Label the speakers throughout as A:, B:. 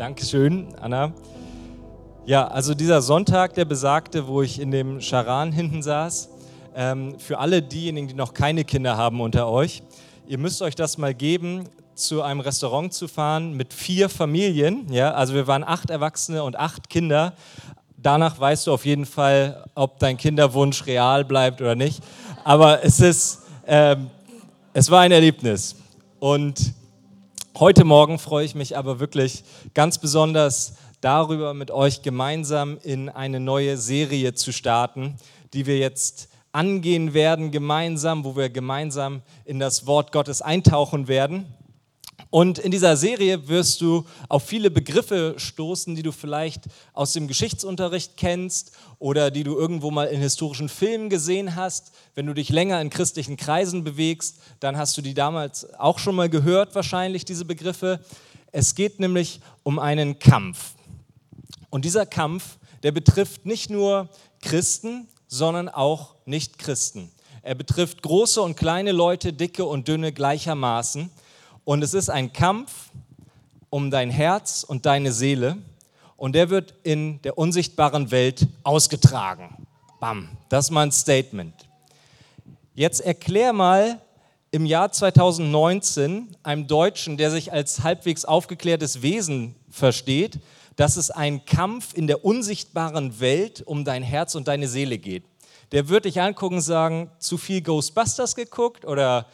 A: Dankeschön, Anna. Ja, also dieser Sonntag, der besagte, wo ich in dem Charan hinten saß, ähm, für alle diejenigen, die noch keine Kinder haben unter euch, ihr müsst euch das mal geben, zu einem Restaurant zu fahren mit vier Familien. Ja, also wir waren acht Erwachsene und acht Kinder. Danach weißt du auf jeden Fall, ob dein Kinderwunsch real bleibt oder nicht. Aber es ist, ähm, es war ein Erlebnis. Und Heute Morgen freue ich mich aber wirklich ganz besonders darüber, mit euch gemeinsam in eine neue Serie zu starten, die wir jetzt angehen werden, gemeinsam, wo wir gemeinsam in das Wort Gottes eintauchen werden. Und in dieser Serie wirst du auf viele Begriffe stoßen, die du vielleicht aus dem Geschichtsunterricht kennst oder die du irgendwo mal in historischen Filmen gesehen hast. Wenn du dich länger in christlichen Kreisen bewegst, dann hast du die damals auch schon mal gehört, wahrscheinlich diese Begriffe. Es geht nämlich um einen Kampf. Und dieser Kampf, der betrifft nicht nur Christen, sondern auch Nichtchristen. Er betrifft große und kleine Leute, dicke und dünne gleichermaßen. Und es ist ein Kampf um dein Herz und deine Seele. Und der wird in der unsichtbaren Welt ausgetragen. Bam, das ist mal ein Statement. Jetzt erklär mal im Jahr 2019 einem Deutschen, der sich als halbwegs aufgeklärtes Wesen versteht, dass es ein Kampf in der unsichtbaren Welt um dein Herz und deine Seele geht. Der wird dich angucken und sagen, zu viel Ghostbusters geguckt oder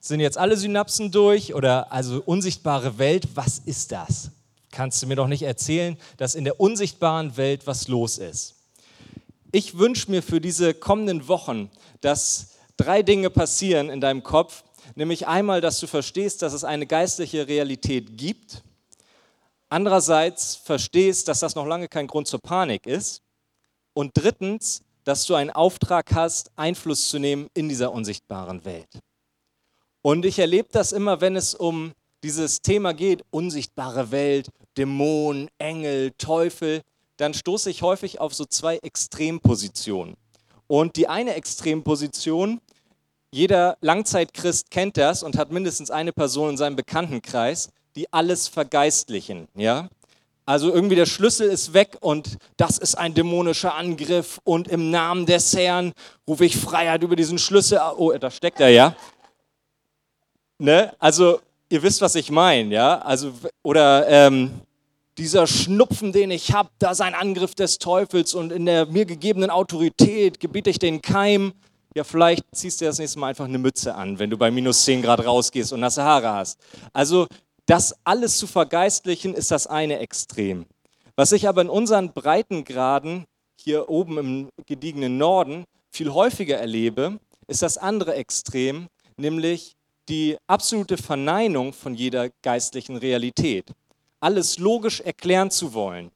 A: sind jetzt alle Synapsen durch oder also unsichtbare Welt, was ist das? Kannst du mir doch nicht erzählen, dass in der unsichtbaren Welt was los ist. Ich wünsche mir für diese kommenden Wochen, dass drei Dinge passieren in deinem Kopf, nämlich einmal, dass du verstehst, dass es eine geistliche Realität gibt, andererseits verstehst, dass das noch lange kein Grund zur Panik ist und drittens, dass du einen Auftrag hast, Einfluss zu nehmen in dieser unsichtbaren Welt. Und ich erlebe das immer, wenn es um dieses Thema geht, unsichtbare Welt, Dämonen, Engel, Teufel, dann stoße ich häufig auf so zwei Extrempositionen. Und die eine Extremposition, jeder Langzeitchrist kennt das und hat mindestens eine Person in seinem Bekanntenkreis, die alles vergeistlichen, ja? Also irgendwie der Schlüssel ist weg und das ist ein dämonischer Angriff und im Namen des Herrn rufe ich Freiheit über diesen Schlüssel. Oh, da steckt er ja. Ne? Also, ihr wisst, was ich meine, ja? Also, oder ähm, dieser Schnupfen, den ich habe, da ist ein Angriff des Teufels und in der mir gegebenen Autorität gebiete ich den Keim. Ja, vielleicht ziehst du das nächste Mal einfach eine Mütze an, wenn du bei minus 10 Grad rausgehst und nasse Haare hast. Also, das alles zu vergeistlichen, ist das eine Extrem. Was ich aber in unseren Breitengraden hier oben im gediegenen Norden viel häufiger erlebe, ist das andere Extrem, nämlich die absolute Verneinung von jeder geistlichen Realität. Alles logisch erklären zu wollen.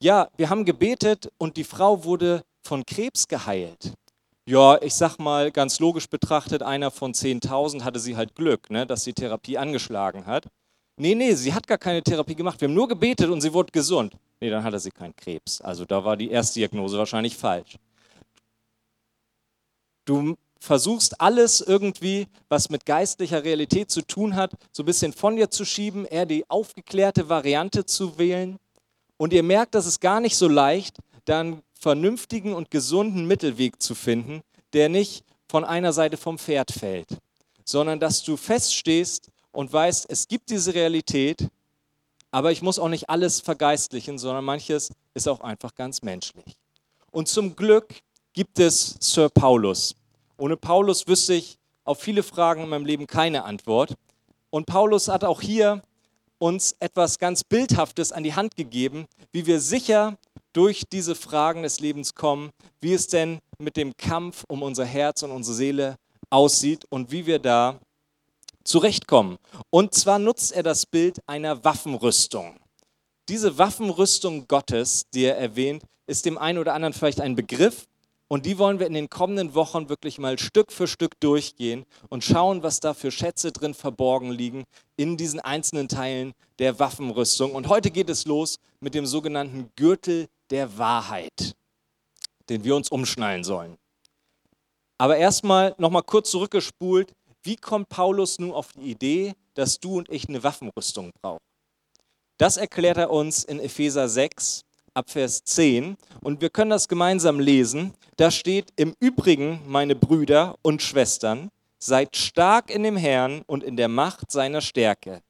A: Ja, wir haben gebetet und die Frau wurde von Krebs geheilt. Ja, ich sag mal ganz logisch betrachtet, einer von 10.000 hatte sie halt Glück, ne, dass die Therapie angeschlagen hat. Nee, nee, sie hat gar keine Therapie gemacht. Wir haben nur gebetet und sie wurde gesund. Nee, dann hatte sie keinen Krebs. Also da war die Erstdiagnose wahrscheinlich falsch. Du versuchst alles irgendwie, was mit geistlicher Realität zu tun hat, so ein bisschen von dir zu schieben, eher die aufgeklärte Variante zu wählen. Und ihr merkt, dass es gar nicht so leicht, da einen vernünftigen und gesunden Mittelweg zu finden, der nicht von einer Seite vom Pferd fällt, sondern dass du feststehst und weißt, es gibt diese Realität, aber ich muss auch nicht alles vergeistlichen, sondern manches ist auch einfach ganz menschlich. Und zum Glück gibt es Sir Paulus. Ohne Paulus wüsste ich auf viele Fragen in meinem Leben keine Antwort. Und Paulus hat auch hier uns etwas ganz Bildhaftes an die Hand gegeben, wie wir sicher durch diese Fragen des Lebens kommen, wie es denn mit dem Kampf um unser Herz und unsere Seele aussieht und wie wir da zurechtkommen. Und zwar nutzt er das Bild einer Waffenrüstung. Diese Waffenrüstung Gottes, die er erwähnt, ist dem einen oder anderen vielleicht ein Begriff, und die wollen wir in den kommenden Wochen wirklich mal Stück für Stück durchgehen und schauen, was da für Schätze drin verborgen liegen in diesen einzelnen Teilen der Waffenrüstung. Und heute geht es los mit dem sogenannten Gürtel der Wahrheit, den wir uns umschnallen sollen. Aber erstmal nochmal kurz zurückgespult. Wie kommt Paulus nun auf die Idee, dass du und ich eine Waffenrüstung brauchen? Das erklärt er uns in Epheser 6 ab Vers 10 und wir können das gemeinsam lesen. Da steht im Übrigen, meine Brüder und Schwestern, seid stark in dem Herrn und in der Macht seiner Stärke.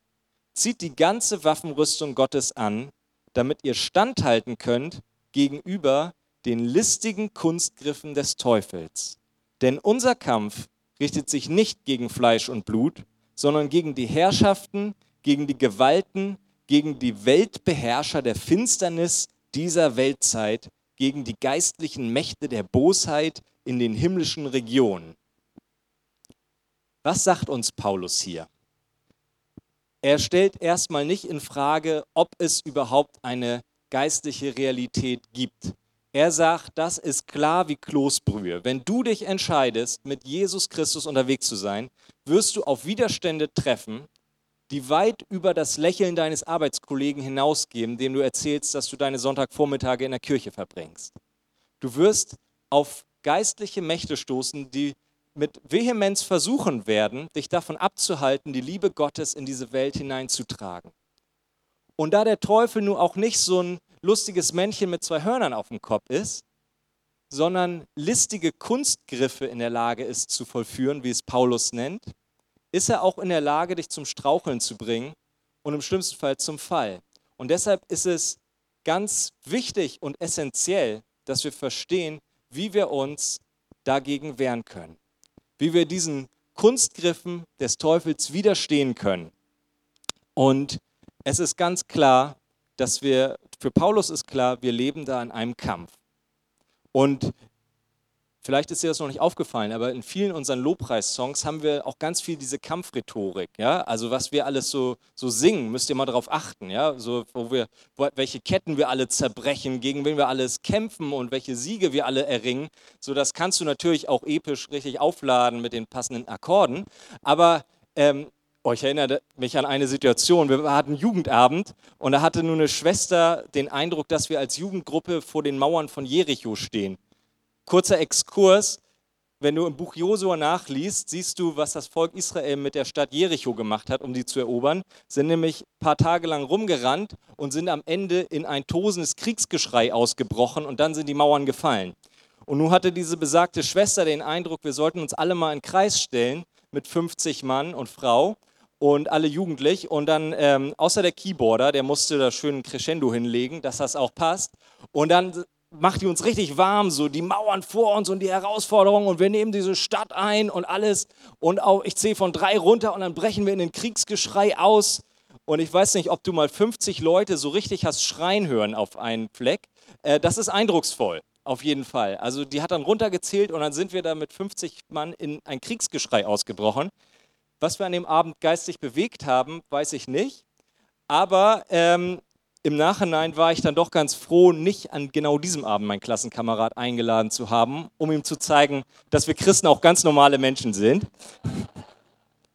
A: Zieht die ganze Waffenrüstung Gottes an, damit ihr standhalten könnt gegenüber den listigen Kunstgriffen des Teufels. Denn unser Kampf richtet sich nicht gegen Fleisch und Blut, sondern gegen die Herrschaften, gegen die Gewalten, gegen die Weltbeherrscher der Finsternis dieser Weltzeit, gegen die geistlichen Mächte der Bosheit in den himmlischen Regionen. Was sagt uns Paulus hier? Er stellt erstmal nicht in Frage, ob es überhaupt eine geistliche Realität gibt. Er sagt, das ist klar wie Kloßbrühe. Wenn du dich entscheidest, mit Jesus Christus unterwegs zu sein, wirst du auf Widerstände treffen, die weit über das Lächeln deines Arbeitskollegen hinausgehen, dem du erzählst, dass du deine Sonntagvormittage in der Kirche verbringst. Du wirst auf geistliche Mächte stoßen, die mit Vehemenz versuchen werden, dich davon abzuhalten, die Liebe Gottes in diese Welt hineinzutragen. Und da der Teufel nun auch nicht so ein lustiges Männchen mit zwei Hörnern auf dem Kopf ist, sondern listige Kunstgriffe in der Lage ist zu vollführen, wie es Paulus nennt, ist er auch in der Lage, dich zum Straucheln zu bringen und im schlimmsten Fall zum Fall. Und deshalb ist es ganz wichtig und essentiell, dass wir verstehen, wie wir uns dagegen wehren können, wie wir diesen Kunstgriffen des Teufels widerstehen können. Und es ist ganz klar, dass wir, für Paulus ist klar, wir leben da in einem Kampf. Und vielleicht ist dir das noch nicht aufgefallen, aber in vielen unseren Lobpreissongs haben wir auch ganz viel diese Kampfrhetorik. Ja? Also was wir alles so, so singen, müsst ihr mal darauf achten. Ja? So, wo wir, wo, welche Ketten wir alle zerbrechen, gegen wen wir alles kämpfen und welche Siege wir alle erringen. So, das kannst du natürlich auch episch richtig aufladen mit den passenden Akkorden. Aber ähm, Oh, ich erinnere mich an eine Situation. Wir hatten Jugendabend und da hatte nur eine Schwester den Eindruck, dass wir als Jugendgruppe vor den Mauern von Jericho stehen. Kurzer Exkurs. Wenn du im Buch Josua nachliest, siehst du, was das Volk Israel mit der Stadt Jericho gemacht hat, um die zu erobern. Sind nämlich ein paar Tage lang rumgerannt und sind am Ende in ein tosendes Kriegsgeschrei ausgebrochen und dann sind die Mauern gefallen. Und nun hatte diese besagte Schwester den Eindruck, wir sollten uns alle mal in Kreis stellen mit 50 Mann und Frau und alle jugendlich. Und dann, ähm, außer der Keyboarder, der musste da schön ein Crescendo hinlegen, dass das auch passt. Und dann macht die uns richtig warm, so die Mauern vor uns und die Herausforderungen und wir nehmen diese Stadt ein und alles. Und auch, ich zähle von drei runter und dann brechen wir in den Kriegsgeschrei aus. Und ich weiß nicht, ob du mal 50 Leute so richtig hast schreien hören auf einen Fleck. Äh, das ist eindrucksvoll, auf jeden Fall. Also die hat dann runtergezählt und dann sind wir da mit 50 Mann in ein Kriegsgeschrei ausgebrochen. Was wir an dem Abend geistig bewegt haben, weiß ich nicht. Aber ähm, im Nachhinein war ich dann doch ganz froh, nicht an genau diesem Abend meinen Klassenkamerad eingeladen zu haben, um ihm zu zeigen, dass wir Christen auch ganz normale Menschen sind,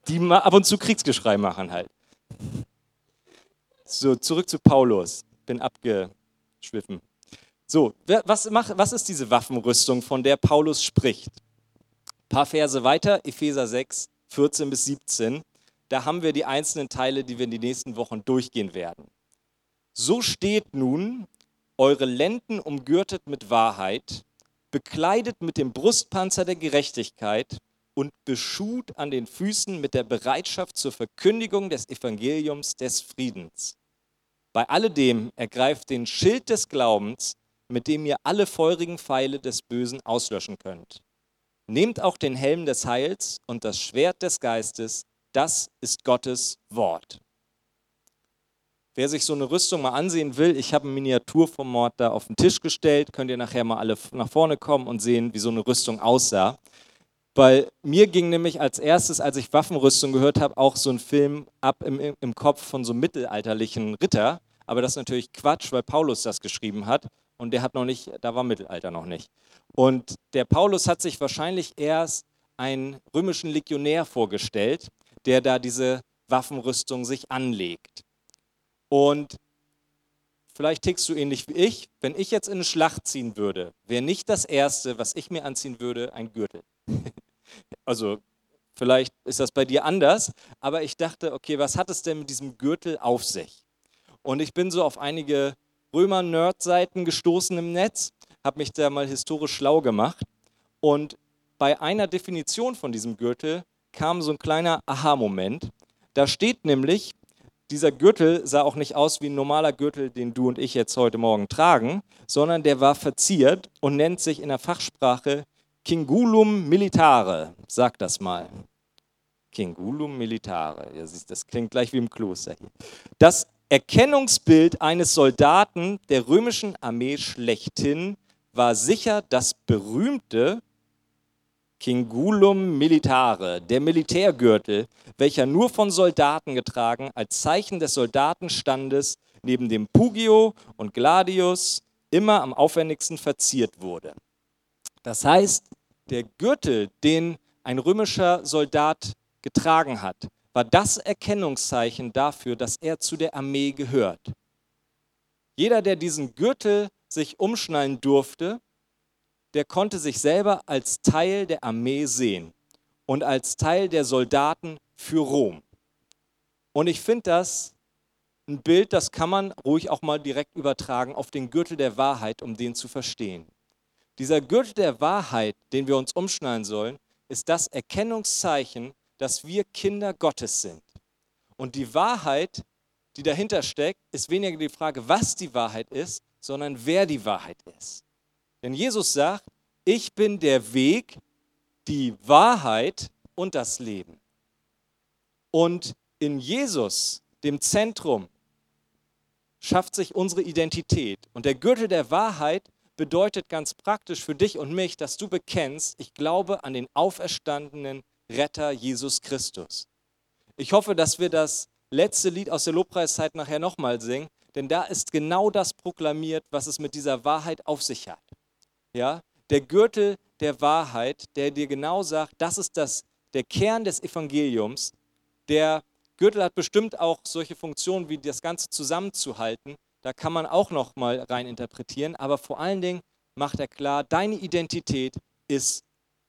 A: die ab und zu Kriegsgeschrei machen halt. So, zurück zu Paulus. Bin abgeschwiffen. So, was, macht, was ist diese Waffenrüstung, von der Paulus spricht? Ein paar Verse weiter, Epheser 6, 14 bis 17. Da haben wir die einzelnen Teile, die wir in den nächsten Wochen durchgehen werden. So steht nun, eure Lenden umgürtet mit Wahrheit, bekleidet mit dem Brustpanzer der Gerechtigkeit und beschut an den Füßen mit der Bereitschaft zur Verkündigung des Evangeliums des Friedens. Bei alledem ergreift den Schild des Glaubens, mit dem ihr alle feurigen Pfeile des Bösen auslöschen könnt. Nehmt auch den Helm des Heils und das Schwert des Geistes, das ist Gottes Wort. Wer sich so eine Rüstung mal ansehen will, ich habe ein Miniaturformat da auf den Tisch gestellt, könnt ihr nachher mal alle nach vorne kommen und sehen, wie so eine Rüstung aussah. Weil mir ging nämlich als erstes, als ich Waffenrüstung gehört habe, auch so ein Film ab im, im Kopf von so einem mittelalterlichen Ritter. Aber das ist natürlich Quatsch, weil Paulus das geschrieben hat und der hat noch nicht, da war Mittelalter noch nicht. Und der Paulus hat sich wahrscheinlich erst einen römischen Legionär vorgestellt, der da diese Waffenrüstung sich anlegt. Und vielleicht tickst du ähnlich wie ich. Wenn ich jetzt in eine Schlacht ziehen würde, wäre nicht das Erste, was ich mir anziehen würde, ein Gürtel. also vielleicht ist das bei dir anders, aber ich dachte, okay, was hat es denn mit diesem Gürtel auf sich? Und ich bin so auf einige Römer-Nerd-Seiten gestoßen im Netz, habe mich da mal historisch schlau gemacht. Und bei einer Definition von diesem Gürtel kam so ein kleiner Aha-Moment. Da steht nämlich, dieser Gürtel sah auch nicht aus wie ein normaler Gürtel, den du und ich jetzt heute Morgen tragen, sondern der war verziert und nennt sich in der Fachsprache Kingulum Militare. Sag das mal. Kingulum Militare. Ja, das klingt gleich wie im Kloster hier. Das Erkennungsbild eines Soldaten der römischen Armee schlechthin war sicher das berühmte Kingulum Militare, der Militärgürtel, welcher nur von Soldaten getragen als Zeichen des Soldatenstandes neben dem Pugio und Gladius immer am aufwendigsten verziert wurde. Das heißt, der Gürtel, den ein römischer Soldat getragen hat, war das Erkennungszeichen dafür, dass er zu der Armee gehört. Jeder, der diesen Gürtel sich umschnallen durfte, der konnte sich selber als Teil der Armee sehen und als Teil der Soldaten für Rom. Und ich finde das ein Bild, das kann man ruhig auch mal direkt übertragen auf den Gürtel der Wahrheit, um den zu verstehen. Dieser Gürtel der Wahrheit, den wir uns umschnallen sollen, ist das Erkennungszeichen, dass wir Kinder Gottes sind. Und die Wahrheit, die dahinter steckt, ist weniger die Frage, was die Wahrheit ist, sondern wer die Wahrheit ist. Denn Jesus sagt, ich bin der Weg, die Wahrheit und das Leben. Und in Jesus, dem Zentrum, schafft sich unsere Identität. Und der Gürtel der Wahrheit bedeutet ganz praktisch für dich und mich, dass du bekennst, ich glaube an den auferstandenen Retter Jesus Christus. Ich hoffe, dass wir das letzte Lied aus der Lobpreiszeit nachher nochmal singen, denn da ist genau das proklamiert, was es mit dieser Wahrheit auf sich hat ja, der Gürtel der Wahrheit, der dir genau sagt, das ist das, der Kern des Evangeliums. Der Gürtel hat bestimmt auch solche Funktionen wie das Ganze zusammenzuhalten. Da kann man auch noch mal rein interpretieren. Aber vor allen Dingen macht er klar, deine Identität ist,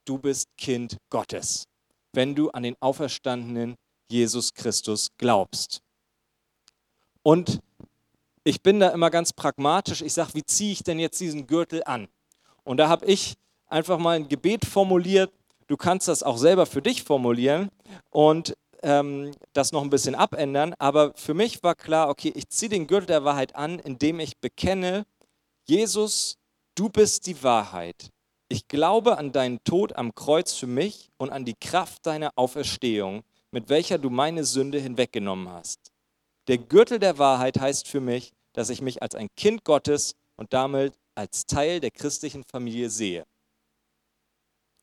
A: du bist Kind Gottes, wenn du an den auferstandenen Jesus Christus glaubst. Und ich bin da immer ganz pragmatisch. Ich sage, wie ziehe ich denn jetzt diesen Gürtel an? Und da habe ich einfach mal ein Gebet formuliert. Du kannst das auch selber für dich formulieren und ähm, das noch ein bisschen abändern. Aber für mich war klar, okay, ich ziehe den Gürtel der Wahrheit an, indem ich bekenne, Jesus, du bist die Wahrheit. Ich glaube an deinen Tod am Kreuz für mich und an die Kraft deiner Auferstehung, mit welcher du meine Sünde hinweggenommen hast. Der Gürtel der Wahrheit heißt für mich, dass ich mich als ein Kind Gottes und damit als Teil der christlichen Familie sehe.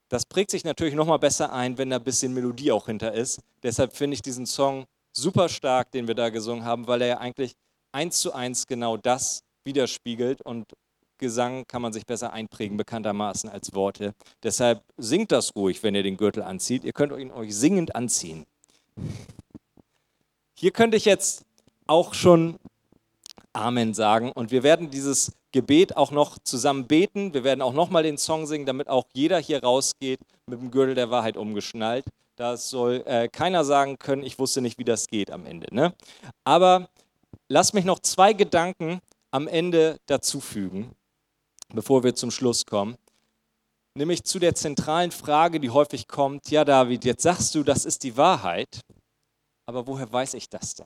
A: Das prägt sich natürlich noch mal besser ein, wenn da ein bisschen Melodie auch hinter ist. Deshalb finde ich diesen Song super stark, den wir da gesungen haben, weil er ja eigentlich eins zu eins genau das widerspiegelt und Gesang kann man sich besser einprägen, bekanntermaßen als Worte. Deshalb singt das ruhig, wenn ihr den Gürtel anzieht. Ihr könnt ihn euch singend anziehen. Hier könnte ich jetzt auch schon Amen sagen und wir werden dieses Gebet auch noch zusammen beten. Wir werden auch nochmal den Song singen, damit auch jeder hier rausgeht mit dem Gürtel der Wahrheit umgeschnallt. Da soll äh, keiner sagen können, ich wusste nicht, wie das geht am Ende. Ne? Aber lass mich noch zwei Gedanken am Ende dazufügen, bevor wir zum Schluss kommen. Nämlich zu der zentralen Frage, die häufig kommt, ja David, jetzt sagst du, das ist die Wahrheit, aber woher weiß ich das denn?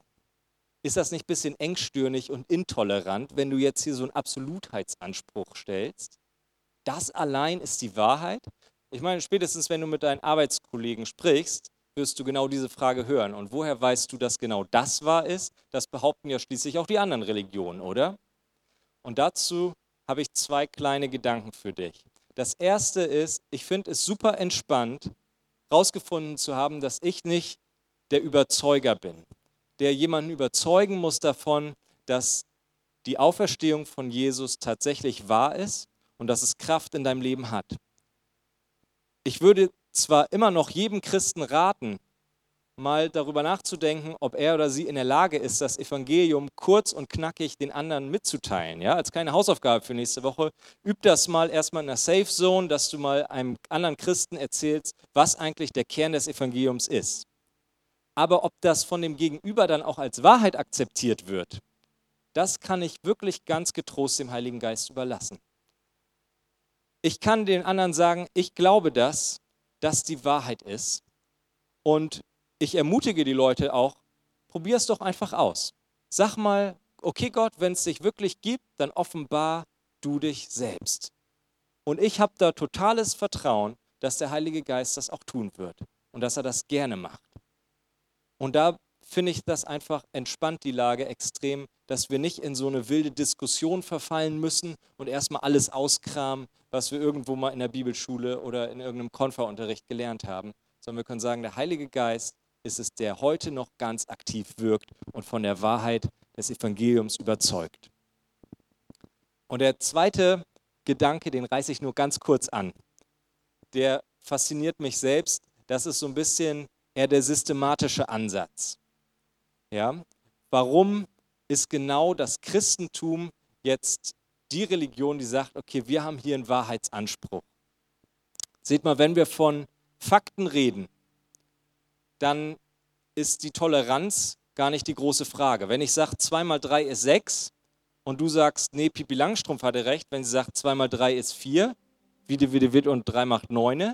A: Ist das nicht ein bisschen engstirnig und intolerant, wenn du jetzt hier so einen Absolutheitsanspruch stellst? Das allein ist die Wahrheit? Ich meine, spätestens wenn du mit deinen Arbeitskollegen sprichst, wirst du genau diese Frage hören. Und woher weißt du, dass genau das wahr ist? Das behaupten ja schließlich auch die anderen Religionen, oder? Und dazu habe ich zwei kleine Gedanken für dich. Das erste ist, ich finde es super entspannt, herausgefunden zu haben, dass ich nicht der Überzeuger bin der jemanden überzeugen muss davon, dass die Auferstehung von Jesus tatsächlich wahr ist und dass es Kraft in deinem Leben hat. Ich würde zwar immer noch jedem Christen raten, mal darüber nachzudenken, ob er oder sie in der Lage ist, das Evangelium kurz und knackig den anderen mitzuteilen. Ja, als kleine Hausaufgabe für nächste Woche, üb das mal erstmal in der Safe Zone, dass du mal einem anderen Christen erzählst, was eigentlich der Kern des Evangeliums ist. Aber ob das von dem Gegenüber dann auch als Wahrheit akzeptiert wird, das kann ich wirklich ganz getrost dem Heiligen Geist überlassen. Ich kann den anderen sagen, ich glaube das, dass die Wahrheit ist. Und ich ermutige die Leute auch, probier es doch einfach aus. Sag mal, okay Gott, wenn es dich wirklich gibt, dann offenbar du dich selbst. Und ich habe da totales Vertrauen, dass der Heilige Geist das auch tun wird und dass er das gerne macht. Und da finde ich das einfach entspannt die Lage extrem, dass wir nicht in so eine wilde Diskussion verfallen müssen und erstmal alles auskramen, was wir irgendwo mal in der Bibelschule oder in irgendeinem Konferunterricht gelernt haben, sondern wir können sagen, der Heilige Geist ist es, der heute noch ganz aktiv wirkt und von der Wahrheit des Evangeliums überzeugt. Und der zweite Gedanke, den reiße ich nur ganz kurz an. Der fasziniert mich selbst. Das ist so ein bisschen eher der systematische Ansatz. Ja? Warum ist genau das Christentum jetzt die Religion, die sagt, okay, wir haben hier einen Wahrheitsanspruch? Seht mal, wenn wir von Fakten reden, dann ist die Toleranz gar nicht die große Frage. Wenn ich sage, 2 mal 3 ist 6 und du sagst, nee, Pipi Langstrumpf hatte recht, wenn sie sagt, 2 mal 3 ist 4, wieder, wieder, wieder und 3 macht 9,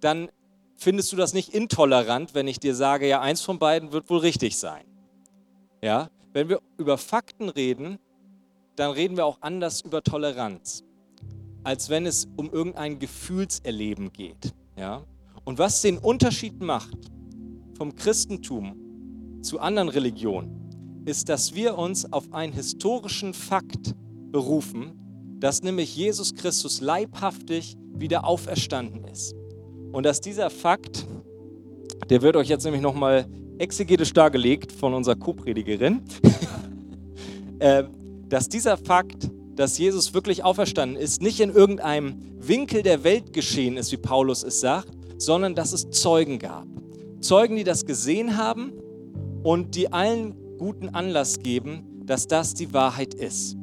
A: dann findest du das nicht intolerant, wenn ich dir sage, ja, eins von beiden wird wohl richtig sein. Ja, wenn wir über Fakten reden, dann reden wir auch anders über Toleranz, als wenn es um irgendein Gefühlserleben geht. Ja? Und was den Unterschied macht vom Christentum zu anderen Religionen, ist, dass wir uns auf einen historischen Fakt berufen, dass nämlich Jesus Christus leibhaftig wieder auferstanden ist. Und dass dieser Fakt, der wird euch jetzt nämlich nochmal exegetisch dargelegt von unserer Co-Predigerin, äh, dass dieser Fakt, dass Jesus wirklich auferstanden ist, nicht in irgendeinem Winkel der Welt geschehen ist, wie Paulus es sagt, sondern dass es Zeugen gab. Zeugen, die das gesehen haben und die allen guten Anlass geben, dass das die Wahrheit ist.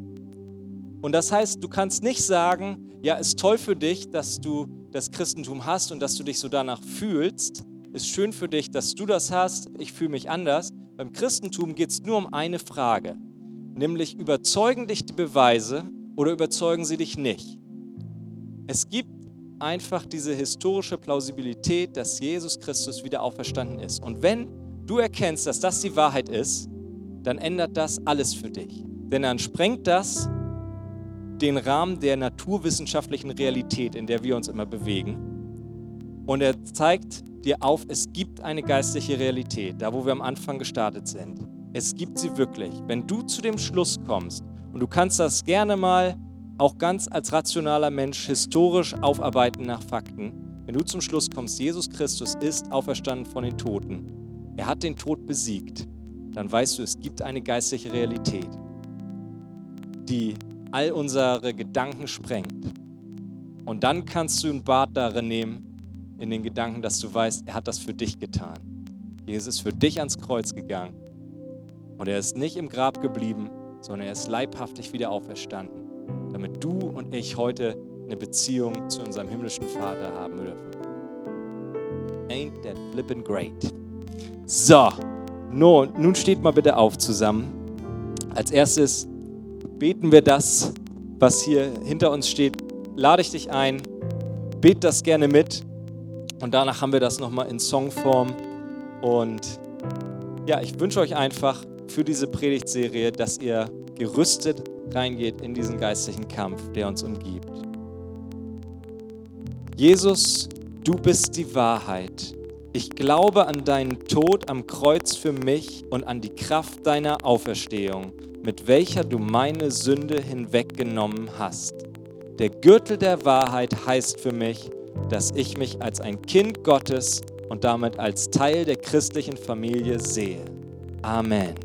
A: Und das heißt, du kannst nicht sagen, ja, ist toll für dich, dass du das Christentum hast und dass du dich so danach fühlst. Ist schön für dich, dass du das hast. Ich fühle mich anders. Beim Christentum geht es nur um eine Frage, nämlich überzeugen dich die Beweise oder überzeugen sie dich nicht. Es gibt einfach diese historische Plausibilität, dass Jesus Christus wieder auferstanden ist. Und wenn du erkennst, dass das die Wahrheit ist, dann ändert das alles für dich. Denn dann sprengt das den Rahmen der naturwissenschaftlichen Realität, in der wir uns immer bewegen. Und er zeigt dir auf, es gibt eine geistliche Realität, da wo wir am Anfang gestartet sind. Es gibt sie wirklich. Wenn du zu dem Schluss kommst, und du kannst das gerne mal auch ganz als rationaler Mensch historisch aufarbeiten nach Fakten, wenn du zum Schluss kommst, Jesus Christus ist auferstanden von den Toten, er hat den Tod besiegt, dann weißt du, es gibt eine geistliche Realität, die all unsere Gedanken sprengt. Und dann kannst du ein Bad darin nehmen, in den Gedanken, dass du weißt, er hat das für dich getan. Jesus ist für dich ans Kreuz gegangen. Und er ist nicht im Grab geblieben, sondern er ist leibhaftig wieder auferstanden, damit du und ich heute eine Beziehung zu unserem himmlischen Vater haben dürfen. Ain't that flippin' great? So, nun steht mal bitte auf zusammen. Als erstes beten wir das, was hier hinter uns steht. Lade ich dich ein, bet das gerne mit und danach haben wir das nochmal in Songform. Und ja, ich wünsche euch einfach für diese Predigtserie, dass ihr gerüstet reingeht in diesen geistlichen Kampf, der uns umgibt. Jesus, du bist die Wahrheit. Ich glaube an deinen Tod am Kreuz für mich und an die Kraft deiner Auferstehung mit welcher du meine Sünde hinweggenommen hast. Der Gürtel der Wahrheit heißt für mich, dass ich mich als ein Kind Gottes und damit als Teil der christlichen Familie sehe. Amen.